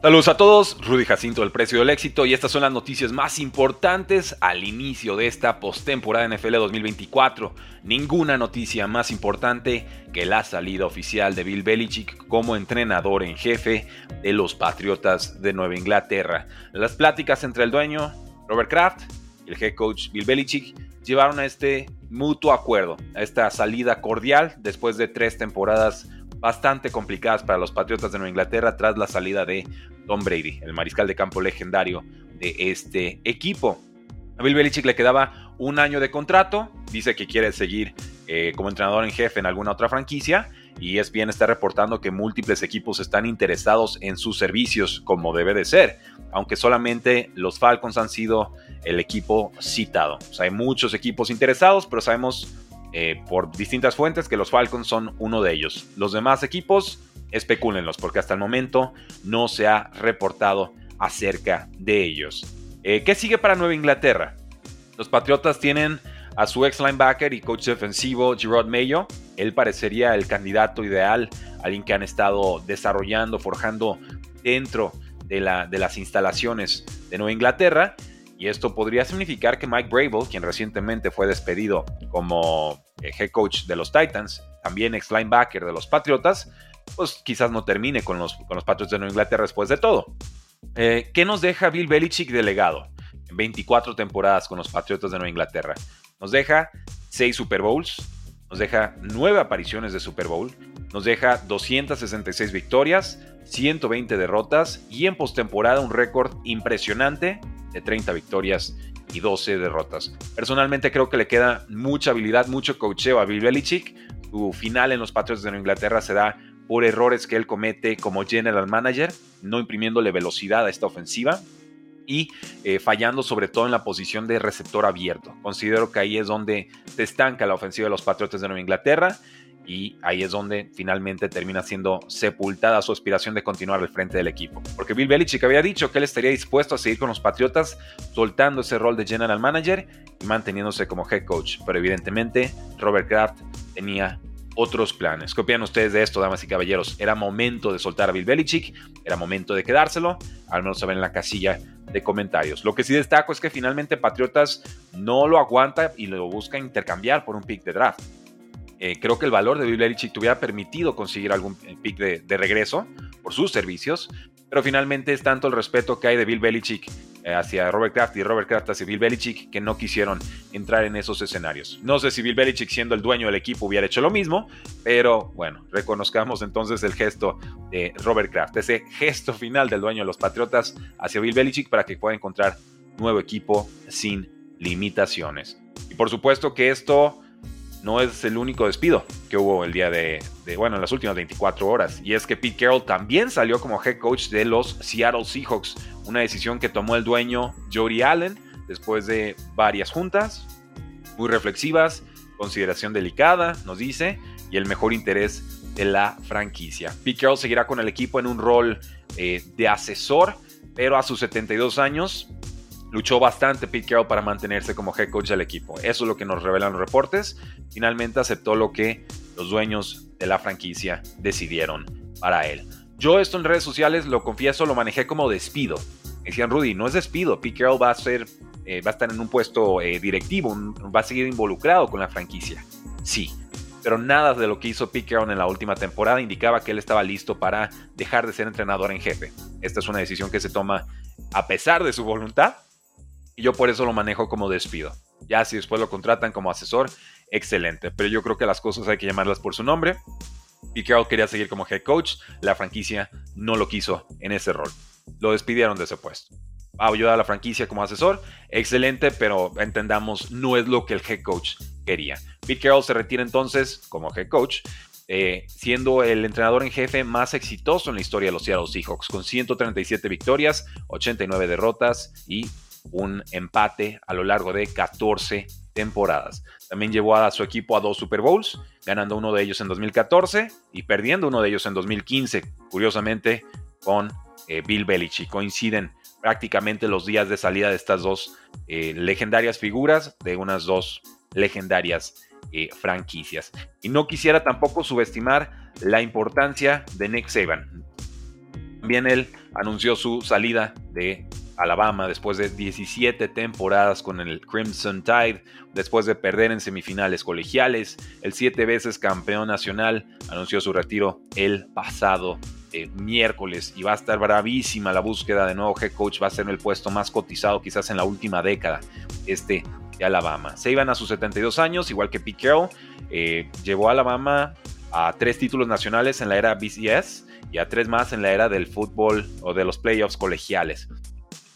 Saludos a todos, Rudy Jacinto del Precio del Éxito y estas son las noticias más importantes al inicio de esta postemporada NFL 2024. Ninguna noticia más importante que la salida oficial de Bill Belichick como entrenador en jefe de los Patriotas de Nueva Inglaterra. Las pláticas entre el dueño Robert Kraft y el head coach Bill Belichick llevaron a este mutuo acuerdo, a esta salida cordial después de tres temporadas bastante complicadas para los Patriotas de Nueva Inglaterra tras la salida de Tom Brady, el mariscal de campo legendario de este equipo. A Bill Belichick le quedaba un año de contrato, dice que quiere seguir eh, como entrenador en jefe en alguna otra franquicia y es bien está reportando que múltiples equipos están interesados en sus servicios como debe de ser, aunque solamente los Falcons han sido el equipo citado. O sea, hay muchos equipos interesados, pero sabemos eh, por distintas fuentes que los Falcons son uno de ellos. Los demás equipos, especúlenlos, porque hasta el momento no se ha reportado acerca de ellos. Eh, ¿Qué sigue para Nueva Inglaterra? Los Patriotas tienen a su ex linebacker y coach defensivo Gerard Mayo. Él parecería el candidato ideal, alguien que han estado desarrollando, forjando dentro de, la, de las instalaciones de Nueva Inglaterra. Y esto podría significar que Mike Brable, quien recientemente fue despedido como eh, head coach de los Titans, también ex linebacker de los Patriotas, pues quizás no termine con los, con los Patriots de Nueva Inglaterra después de todo. Eh, ¿Qué nos deja Bill Belichick delegado en 24 temporadas con los Patriotas de Nueva Inglaterra? Nos deja 6 Super Bowls, nos deja 9 apariciones de Super Bowl, nos deja 266 victorias, 120 derrotas y en postemporada un récord impresionante de 30 victorias y 12 derrotas. Personalmente creo que le queda mucha habilidad, mucho coacheo a Bill Belichick. Su final en los Patriots de Nueva Inglaterra se da por errores que él comete como general manager, no imprimiéndole velocidad a esta ofensiva y eh, fallando sobre todo en la posición de receptor abierto. Considero que ahí es donde se estanca la ofensiva de los Patriots de Nueva Inglaterra y ahí es donde finalmente termina siendo sepultada su aspiración de continuar al frente del equipo. Porque Bill Belichick había dicho que él estaría dispuesto a seguir con los Patriotas, soltando ese rol de general manager y manteniéndose como head coach. Pero evidentemente Robert Kraft tenía otros planes. ¿Qué ustedes de esto, damas y caballeros? Era momento de soltar a Bill Belichick, era momento de quedárselo, al menos saben en la casilla de comentarios. Lo que sí destaco es que finalmente Patriotas no lo aguanta y lo busca intercambiar por un pick de draft. Eh, creo que el valor de Bill Belichick te hubiera permitido conseguir algún pick de, regreso por sus servicios, pero finalmente es tanto el respeto que hay de Bill Belichick eh, hacia Robert Kraft y Robert Kraft hacia Bill Belichick que no quisieron entrar en esos escenarios. No sé si Bill Belichick siendo el dueño del equipo hubiera hecho lo mismo, pero bueno, reconozcamos entonces el gesto de Robert Kraft, ese gesto final del dueño de los Patriotas hacia Bill Belichick para que pueda encontrar nuevo equipo sin limitaciones. Y por supuesto que esto no es el único despido que hubo el día de, bueno, en las últimas 24 horas. Y es que Pete Carroll también salió como head coach de los Seattle Seahawks, una decisión que tomó el dueño Jody Allen después de varias juntas, muy reflexivas, consideración delicada, nos dice, y el mejor interés de la franquicia. Pete Carroll seguirá con el equipo en un rol eh, de asesor, pero a sus 72 años Luchó bastante Pete Carroll para mantenerse como head coach del equipo. Eso es lo que nos revelan los reportes. Finalmente aceptó lo que los dueños de la franquicia decidieron para él. Yo esto en redes sociales, lo confieso, lo manejé como despido. decían, Rudy, no es despido. Pete Carroll va a, ser, eh, va a estar en un puesto eh, directivo, va a seguir involucrado con la franquicia. Sí, pero nada de lo que hizo Carroll en la última temporada indicaba que él estaba listo para dejar de ser entrenador en jefe. Esta es una decisión que se toma a pesar de su voluntad y yo por eso lo manejo como despido. Ya si después lo contratan como asesor, excelente. Pero yo creo que las cosas hay que llamarlas por su nombre. Y Carroll quería seguir como head coach. La franquicia no lo quiso en ese rol. Lo despidieron de ese puesto. Ayudar a la franquicia como asesor. Excelente, pero entendamos, no es lo que el head coach quería. Pete Carroll se retira entonces como head coach. eh, siendo el entrenador en jefe más exitoso en la historia de los Seattle Seahawks, con 137 victorias, 89 derrotas y un empate a lo largo de 14 temporadas. También llevó a su equipo a dos Super Bowls, ganando uno de ellos en 2014 y perdiendo uno de ellos en 2015, curiosamente con eh, Bill Belichick. Coinciden prácticamente los días de salida de estas dos eh, legendarias figuras, de unas dos legendarias eh, franquicias. Y no quisiera tampoco subestimar la importancia de Nick Saban. También él anunció su salida de Alabama después de 17 temporadas con el Crimson Tide, después de perder en semifinales colegiales, el siete veces campeón nacional anunció su retiro el pasado eh, miércoles y va a estar bravísima la búsqueda de nuevo head coach, va a ser el puesto más cotizado quizás en la última década, este de Alabama. Se iban a sus 72 años, igual que Pete eh, llevó a Alabama a tres títulos nacionales en la era BCS y a tres más en la era del fútbol o de los playoffs colegiales.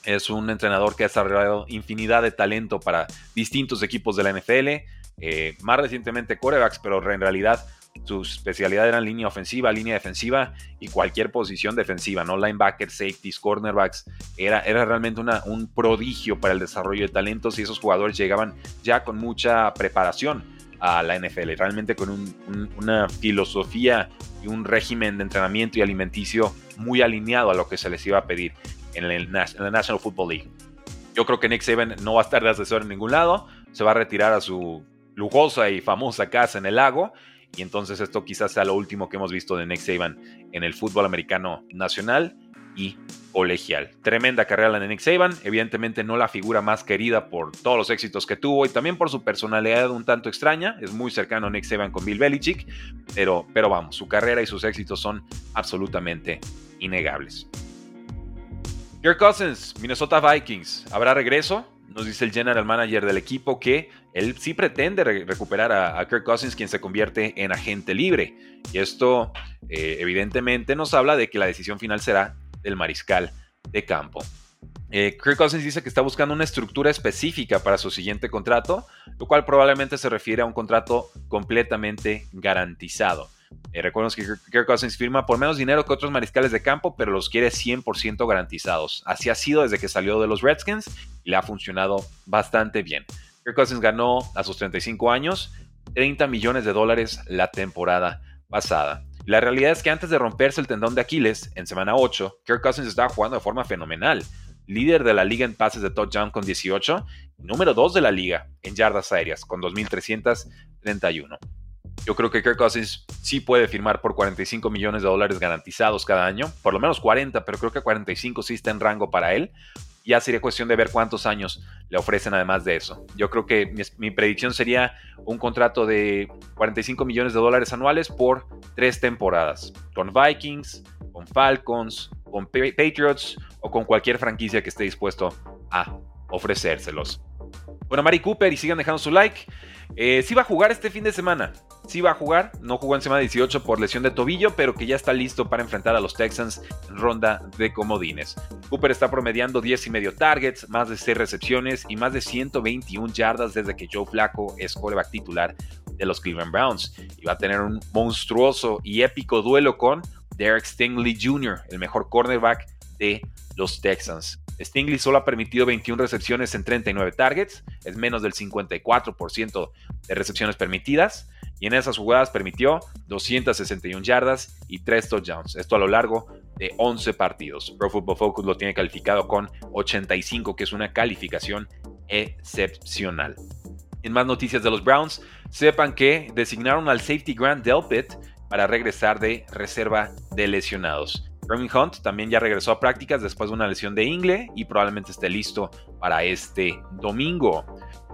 Es un entrenador que ha desarrollado infinidad de talento para distintos equipos de la NFL, eh, más recientemente corebacks, pero en realidad su especialidad era línea ofensiva, línea defensiva y cualquier posición defensiva, ¿no? Linebackers, safeties, cornerbacks. Era, era realmente un prodigio para el desarrollo de talentos y esos jugadores llegaban ya con mucha preparación a la NFL, realmente con una filosofía y un régimen de entrenamiento y alimenticio muy alineado a lo que se les iba a pedir en, el, la National Football League. Yo creo que Nick Saban no va a estar de asesor en ningún lado, se va a retirar a su lujosa y famosa casa en el lago, y entonces esto quizás sea lo último que hemos visto de Nick Saban en el fútbol americano nacional y colegial. Tremenda carrera la de Nick Saban, evidentemente no la figura más querida por todos los éxitos que tuvo y también por su personalidad un tanto extraña, es muy cercano a Nick Saban con Bill Belichick, pero, pero vamos, su carrera y sus éxitos son absolutamente innegables. Kirk Cousins, Minnesota Vikings. ¿Habrá regreso? Nos dice el general manager del equipo que él sí pretende recuperar a, Kirk Cousins, quien se convierte en agente libre. Y esto, eh, evidentemente, nos habla de que la decisión final será del mariscal de campo. Eh, Kirk Cousins dice que está buscando una estructura específica para su siguiente contrato, lo cual probablemente se refiere a un contrato completamente garantizado. Eh, que Kirk Cousins firma por menos dinero que otros mariscales de campo, pero los quiere 100% garantizados. Así ha sido desde que salió de los Redskins y le ha funcionado bastante bien. Kirk Cousins ganó a sus 35 años 30 millones de dólares la temporada pasada. La realidad es que antes de romperse el tendón de Aquiles en semana 8, Kirk Cousins estaba jugando de forma fenomenal. Líder de la liga en pases de touchdown con 18 y número 2 de la liga en yardas aéreas con 2.331. Yo creo que Kirk Cousins sí puede firmar por 45 millones de dólares garantizados cada año, por lo menos 40, pero creo que 45 sí está en rango para él. Ya sería cuestión de ver cuántos años le ofrecen además de eso. Yo creo que mi, predicción sería un contrato de 45 millones de dólares anuales por tres temporadas, con Vikings, con Falcons, con Patriots o con cualquier franquicia que esté dispuesto a ofrecérselos. Bueno, Mari Cooper y sigan dejando su like. Eh, sí va a jugar este fin de semana sí va a jugar, no jugó en semana 18 por lesión de tobillo, pero que ya está listo para enfrentar a los Texans en ronda de comodines. Cooper está promediando 10 y medio targets, más de 6 recepciones y más de 121 yardas desde que Joe Flacco es coreback titular de los Cleveland Browns. Y va a tener un monstruoso y épico duelo con Derek Stingley Jr., el mejor cornerback de los Texans. Stingley solo ha permitido 21 recepciones en 39 targets, es menos del 54% de recepciones permitidas y en esas jugadas permitió 261 yardas y 3 touchdowns. Esto a lo largo de 11 partidos. Pro Football Focus lo tiene calificado con 85, que es una calificación excepcional. En más noticias de los Browns, sepan que designaron al safety Grant Delpit para regresar de reserva de lesionados. Roman Hunt también ya regresó a prácticas después de una lesión de ingle y probablemente esté listo para este domingo.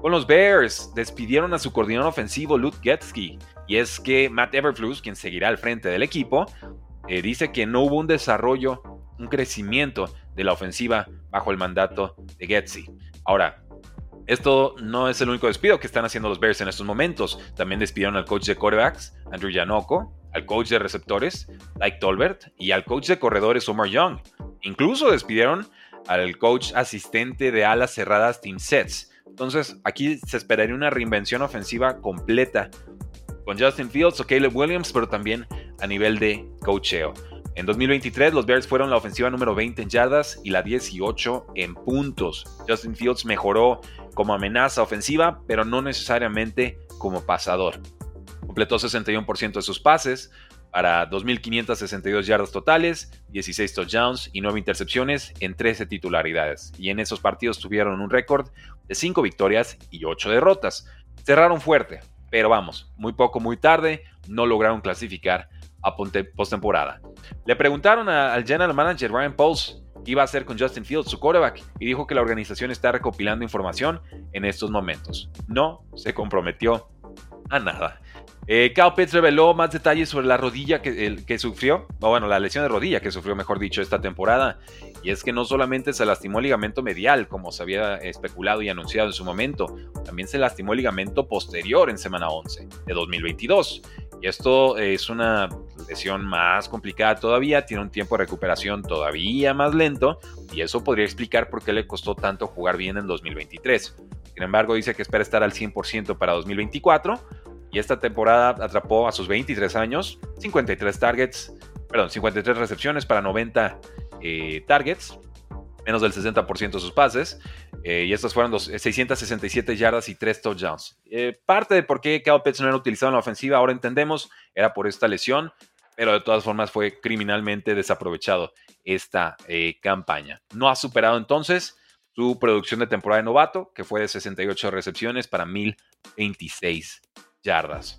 Con los Bears despidieron a su coordinador ofensivo Luke Getsky y es que Matt Everflus, quien seguirá al frente del equipo, eh, dice que no hubo un desarrollo, un crecimiento de la ofensiva bajo el mandato de Getsy. Ahora, esto no es el único despido que están haciendo los Bears en estos momentos. También despidieron al coach de quarterbacks, Andrew Yanoko, al coach de receptores, Mike Tolbert, y al coach de corredores, Omar Young. Incluso despidieron al coach asistente de alas cerradas, Tim Sets. Entonces, aquí se esperaría una reinvención ofensiva completa con Justin Fields o Caleb Williams, pero también a nivel de coacheo. En 2023 los Bears fueron la ofensiva número 20 en yardas y la 18 en puntos. Justin Fields mejoró como amenaza ofensiva, pero no necesariamente como pasador. Completó 61% de sus pases para 2.562 yardas totales, 16 touchdowns y 9 intercepciones en 13 titularidades. Y en esos partidos tuvieron un récord de 5 victorias y 8 derrotas. Cerraron fuerte, pero vamos, muy poco, muy tarde, no lograron clasificar a postemporada. Le preguntaron al general manager Ryan Pauls qué iba a hacer con Justin Fields, su quarterback, y dijo que la organización está recopilando información en estos momentos. No se comprometió a nada. Eh, Pitts reveló más detalles sobre la rodilla que, que sufrió, o bueno, la lesión de rodilla que sufrió, mejor dicho, esta temporada. Y es que no solamente se lastimó el ligamento medial, como se había especulado y anunciado en su momento, también se lastimó el ligamento posterior en semana 11 de 2022. Y esto es una lesión más complicada todavía, tiene un tiempo de recuperación todavía más lento, y eso podría explicar por qué le costó tanto jugar bien en 2023. Sin embargo, dice que espera estar al 100% para 2024 y esta temporada atrapó a sus 23 años 53 targets, perdón, 53 recepciones para 90 eh, targets, menos del 60% de sus pases. Eh, y estas fueron 667 yardas y 3 touchdowns. Eh, parte de por qué Kyle Pitts no era utilizado en la ofensiva, ahora entendemos, era por esta lesión, pero de todas formas fue criminalmente desaprovechado esta campaña. No ha superado entonces su producción de temporada de novato, que fue de 68 recepciones para 1026 yardas.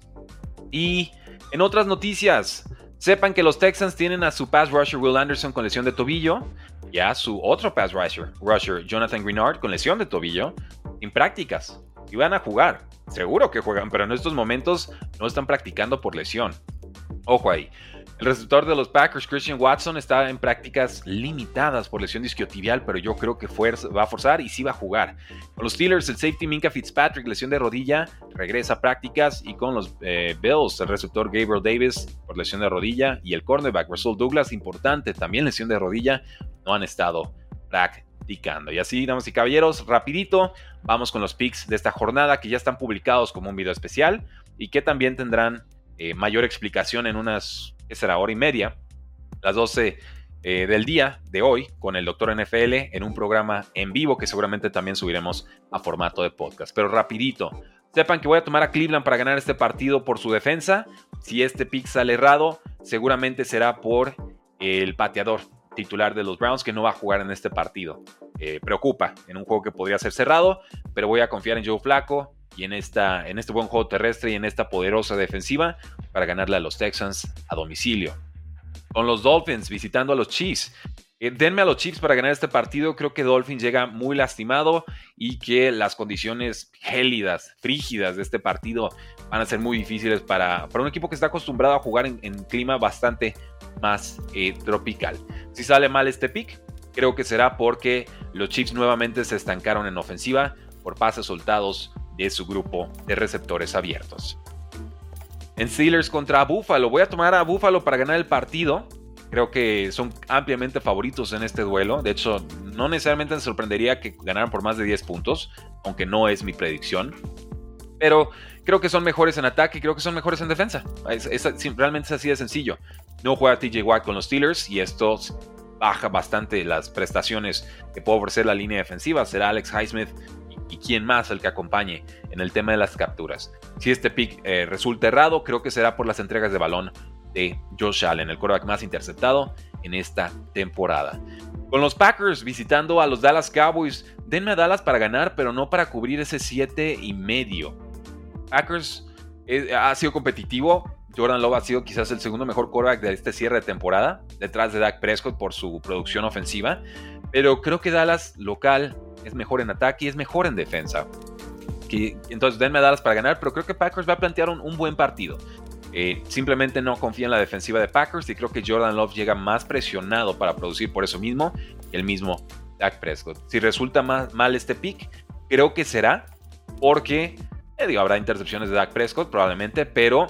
Y en otras noticias, sepan que los Texans tienen a su pass rusher Will Anderson con lesión de tobillo y a su otro pass rusher, rusher Jonathan Greenard con lesión de tobillo en prácticas. Y van a jugar, seguro que juegan, pero en estos momentos no están practicando por lesión. Ojo ahí. El receptor de los Packers, Christian Watson, está en prácticas limitadas por lesión disquiotibial, pero yo creo que va a forzar y sí va a jugar. Con los Steelers, el safety Minka Fitzpatrick, lesión de rodilla, regresa a prácticas. Y con los eh, Bills, el receptor Gabriel Davis, por lesión de rodilla. Y el cornerback Russell Douglas, importante, también lesión de rodilla, no han estado practicando. Y así, damas y caballeros, rapidito, vamos con los picks de esta jornada que ya están publicados como un video especial y que también tendrán eh, mayor explicación en unas que será hora y media, las 12 eh, del día de hoy, con el Doctor NFL en un programa en vivo que seguramente también subiremos a formato de podcast. Pero rapidito, sepan que voy a tomar a Cleveland para ganar este partido por su defensa. Si este pick sale errado, seguramente será por el pateador titular de los Browns que no va a jugar en este partido. Eh, preocupa en un juego que podría ser cerrado, pero voy a confiar en Joe Flaco y en, esta, en este buen juego terrestre y en esta poderosa defensiva para ganarle a los Texans a domicilio. Con los Dolphins visitando a los Chiefs. Eh, denme a los Chiefs para ganar este partido. Creo que Dolphins llega muy lastimado y que las condiciones gélidas, frígidas de este partido van a ser muy difíciles para, para un equipo que está acostumbrado a jugar en, clima bastante más eh, tropical. Si sale mal este pick, creo que será porque los Chiefs nuevamente se estancaron en ofensiva por pases soltados de su grupo de receptores abiertos. En Steelers contra Buffalo, voy a tomar a Buffalo para ganar el partido. Creo que son ampliamente favoritos en este duelo. De hecho, no necesariamente me sorprendería que ganaran por más de 10 puntos, aunque no es mi predicción. Pero creo que son mejores en ataque y creo que son mejores en defensa. realmente es así de sencillo. No juega TJ Watt con los Steelers y esto baja bastante las prestaciones que puede ofrecer la línea defensiva. Será Alex Highsmith y quién más el que acompañe en el tema de las capturas. Si este pick eh, resulta errado, creo que será por las entregas de balón de Josh Allen, el quarterback más interceptado en esta temporada. Con los Packers visitando a los Dallas Cowboys, denme a Dallas para ganar, pero no para cubrir ese 7 y medio. Packers eh, ha sido competitivo. Jordan Love ha sido quizás el segundo mejor quarterback de este cierre de temporada, detrás de Dak Prescott por su producción ofensiva. Pero creo que Dallas local es mejor en ataque y es mejor en defensa. Que, entonces denme a Dallas para ganar, pero creo que Packers va a plantear un, buen partido. Eh, simplemente no confía en la defensiva de Packers y creo que Jordan Love llega más presionado para producir por eso mismo el mismo Dak Prescott. Si resulta mal este pick, creo que será porque, eh, habrá intercepciones de Dak Prescott probablemente, pero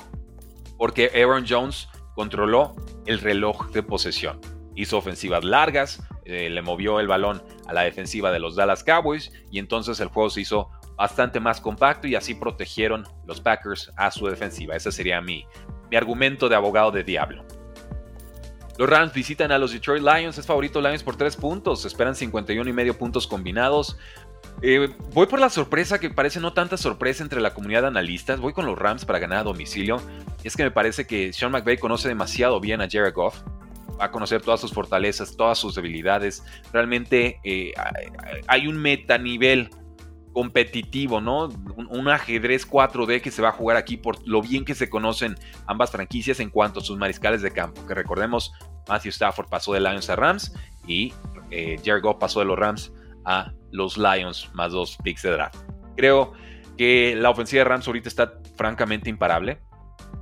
porque Aaron Jones controló el reloj de posesión. Hizo ofensivas largas, eh, le movió el balón a la defensiva de los Dallas Cowboys y entonces el juego se hizo bastante más compacto y así protegieron los Packers a su defensiva. Ese sería mi, mi argumento de abogado de diablo. Los Rams visitan a los Detroit Lions. Es favorito Lions por 3 puntos. Esperan 51 y medio puntos combinados. Eh, voy por la sorpresa que parece no tanta sorpresa entre la comunidad de analistas. Voy con los Rams para ganar a domicilio. Es que me parece que Sean McVay conoce demasiado bien a Jared Goff. Va a conocer todas sus fortalezas, todas sus debilidades. Realmente eh, hay un metanivel competitivo, ¿no? Un, ajedrez 4D que se va a jugar aquí por lo bien que se conocen ambas franquicias en cuanto a sus mariscales de campo. Que recordemos, Matthew Stafford pasó de Lions a Rams y eh, Jared Goff pasó de los Rams a los Lions más dos picks de draft. Creo que la ofensiva de Rams ahorita está francamente imparable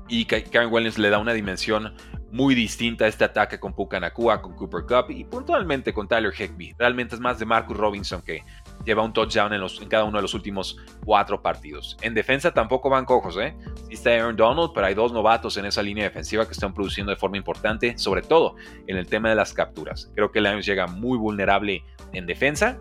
y Karen Williams le da una dimensión muy distinta a este ataque con Puka Nakua, con Cooper Cup y puntualmente con Tyler Higbee. Realmente es más de Marcus Robinson que lleva un touchdown en, en, cada uno de los últimos cuatro partidos. En defensa tampoco van cojos, ¿eh? Está Aaron Donald, pero hay dos novatos en esa línea defensiva que están produciendo de forma importante, sobre todo en el tema de las capturas. Creo que Lions llega muy vulnerable en defensa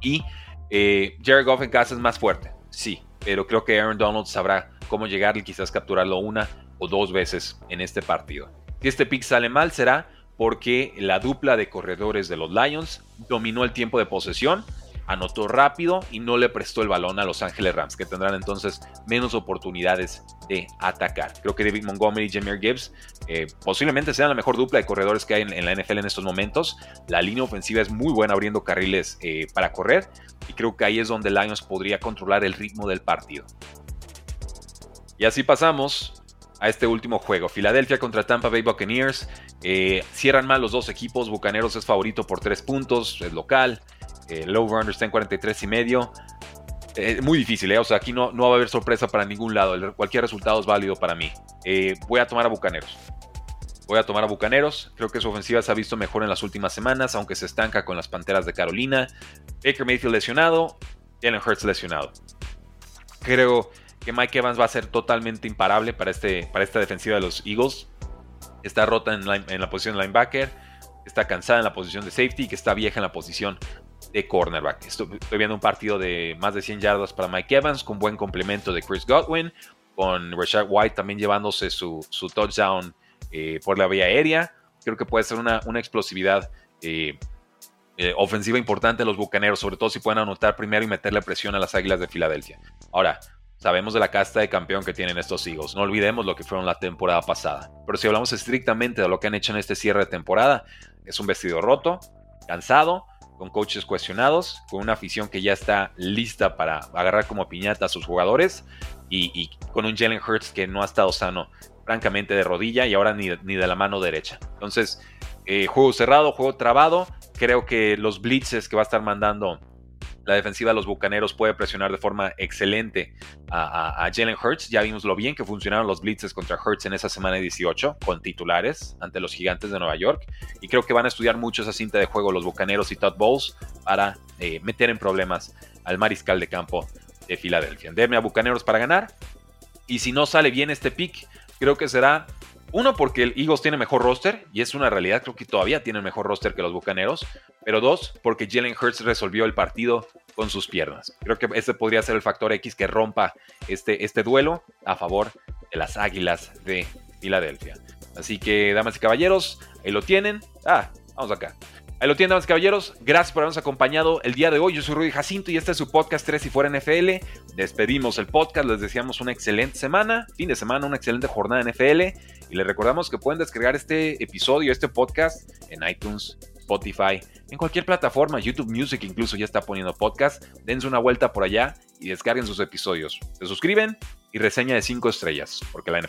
y eh, Jared Goff en casa es más fuerte, sí, pero creo que Aaron Donald sabrá cómo llegar y quizás capturarlo una o dos veces en este partido. Si este pick sale mal será porque la dupla de corredores de los Lions dominó el tiempo de posesión, anotó rápido y no le prestó el balón a Los Ángeles Rams, que tendrán entonces menos oportunidades de atacar. Creo que David Montgomery y Jameer Gibbs eh, posiblemente sean la mejor dupla de corredores que hay en, la NFL en estos momentos. La línea ofensiva es muy buena abriendo carriles eh, para correr y creo que ahí es donde Lions podría controlar el ritmo del partido. Y así pasamos a este último juego. Filadelfia contra Tampa Bay Buccaneers. Eh, cierran mal los dos equipos. Bucaneros es favorito por tres puntos, es local. Eh, low runner está en 43 y medio. Eh, muy difícil, o sea, aquí no, no va a haber sorpresa para ningún lado. cualquier resultado es válido para mí. voy a tomar a Bucaneros. Voy a tomar a Bucaneros. Creo que su ofensiva se ha visto mejor en las últimas semanas, aunque se estanca con las Panteras de Carolina. Baker Mayfield lesionado. Jalen Hurts lesionado. Creo que Mike Evans va a ser totalmente imparable para, este, para esta defensiva de los Eagles. Está rota en la, posición de linebacker, está cansada en la posición de safety y que está vieja en la posición de cornerback. Estoy, viendo un partido de más de 100 yardas para Mike Evans con buen complemento de Chris Godwin, con Rashad White también llevándose su, touchdown eh, por la vía aérea. Creo que puede ser una, una explosividad eh, eh, ofensiva importante a los bucaneros, sobre todo si pueden anotar primero y meterle presión a las águilas de Filadelfia. Ahora, Sabemos de la casta de campeón que tienen estos Eagles. No olvidemos lo que fueron la temporada pasada. Pero si hablamos estrictamente de lo que han hecho en este cierre de temporada, es un vestido roto, cansado, con coaches cuestionados, con una afición que ya está lista para agarrar como piñata a sus jugadores y, con un Jalen Hurts que no ha estado sano, francamente, de rodilla y ahora ni, ni de la mano derecha. Entonces, eh, juego cerrado, juego trabado. Creo que los blitzes que va a estar mandando la defensiva de los Bucaneros puede presionar de forma excelente a, Jalen Hurts. Ya vimos lo bien que funcionaron los blitzes contra Hurts en esa semana 18 con titulares ante los gigantes de Nueva York. Y creo que van a estudiar mucho esa cinta de juego los Bucaneros y Todd Bowles para eh, meter en problemas al mariscal de campo de Filadelfia. Denme a Bucaneros para ganar. Y si no sale bien este pick, creo que será uno, porque el Eagles tiene mejor roster, y es una realidad, creo que todavía tiene mejor roster que los Bucaneros. Pero dos, porque Jalen Hurts resolvió el partido con sus piernas. Creo que este podría ser el factor X que rompa este, este duelo a favor de las Águilas de Filadelfia. Así que, damas y caballeros, ahí lo tienen. Ah, vamos acá. Ahí lo tienen, damas y caballeros. Gracias por habernos acompañado el día de hoy. Yo soy Rudy Jacinto y este es su podcast 3 y fuera NFL. Despedimos el podcast. Les deseamos una excelente semana, fin de semana, una excelente jornada NFL. Y les recordamos que pueden descargar este episodio, este podcast en iTunes, Spotify, en cualquier plataforma. YouTube Music incluso ya está poniendo podcast. Dense una vuelta por allá y descarguen sus episodios. Se suscriben y reseña de 5 estrellas, porque la NFL